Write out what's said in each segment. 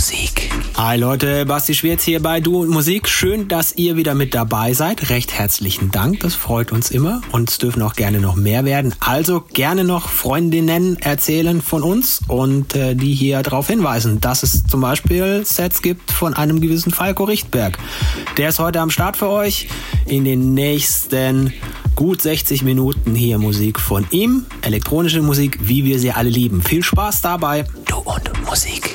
Musik. Hi Leute, Basti Schwierz hier bei Du und Musik. Schön, dass ihr wieder mit dabei seid. Recht herzlichen Dank, das freut uns immer und es dürfen auch gerne noch mehr werden. Also gerne noch Freundinnen erzählen von uns und äh, die hier darauf hinweisen, dass es zum Beispiel Sets gibt von einem gewissen Falco Richtberg. Der ist heute am Start für euch. In den nächsten gut 60 Minuten hier Musik von ihm. Elektronische Musik, wie wir sie alle lieben. Viel Spaß dabei. Du und Musik.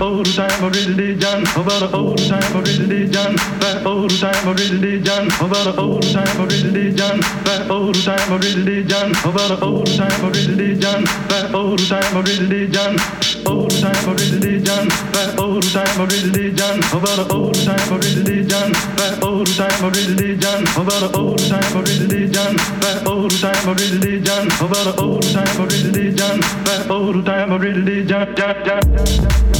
old time of religion, about the old time of religion, that old time of religion, about the old time of religion, that old time of religion, about the old time of religion, that old time of religion, old time of religion, that old time of religion, about the old time of religion, that old time of religion, about the old time of religion, that old time of religion, about the old time of religion, that old time of religion, ja ja ja ja.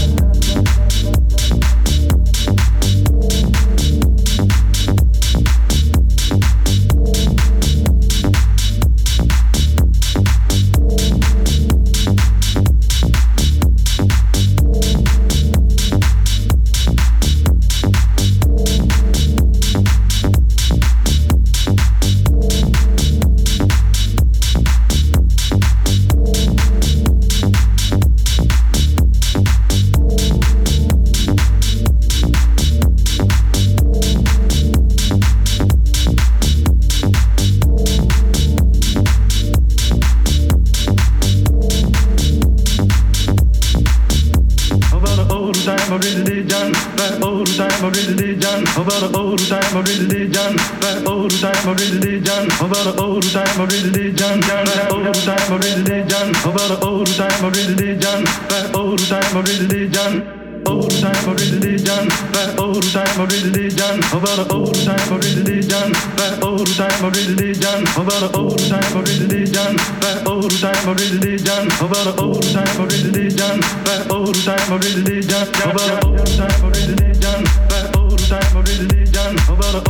Over the old time I really did John. That old time I really did religion. Over the old time I really did John. That old time I really did John old time I really did done that old time I really did done about the old time I really did done that old time I really did done about the old time I really did done that old time I really did done about the old time I really did done that old time I really did done about the old time I really did done that old time I really did done about the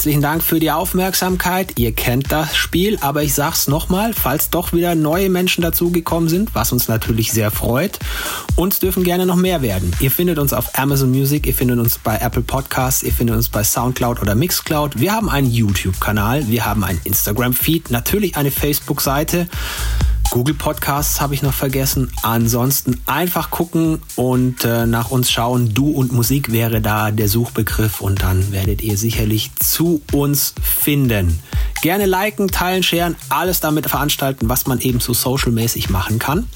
herzlichen Dank für die Aufmerksamkeit. Ihr kennt das Spiel, aber ich sag's nochmal, falls doch wieder neue Menschen dazugekommen sind, was uns natürlich sehr freut. Uns dürfen gerne noch mehr werden. Ihr findet uns auf Amazon Music, ihr findet uns bei Apple Podcasts, ihr findet uns bei Soundcloud oder Mixcloud. Wir haben einen YouTube-Kanal, wir haben einen Instagram-Feed, natürlich eine Facebook-Seite. Google Podcasts habe ich noch vergessen. Ansonsten einfach gucken und äh, nach uns schauen. Du und Musik wäre da der Suchbegriff und dann werdet ihr sicherlich zu uns finden. Gerne liken, teilen, sharen, alles damit veranstalten, was man eben so socialmäßig machen kann.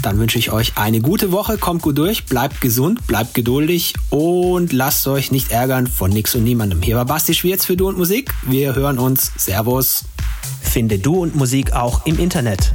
Dann wünsche ich euch eine gute Woche, kommt gut durch, bleibt gesund, bleibt geduldig und lasst euch nicht ärgern von nix und niemandem. Hier war Basti Schwierz für Du und Musik. Wir hören uns. Servus. Finde Du und Musik auch im Internet.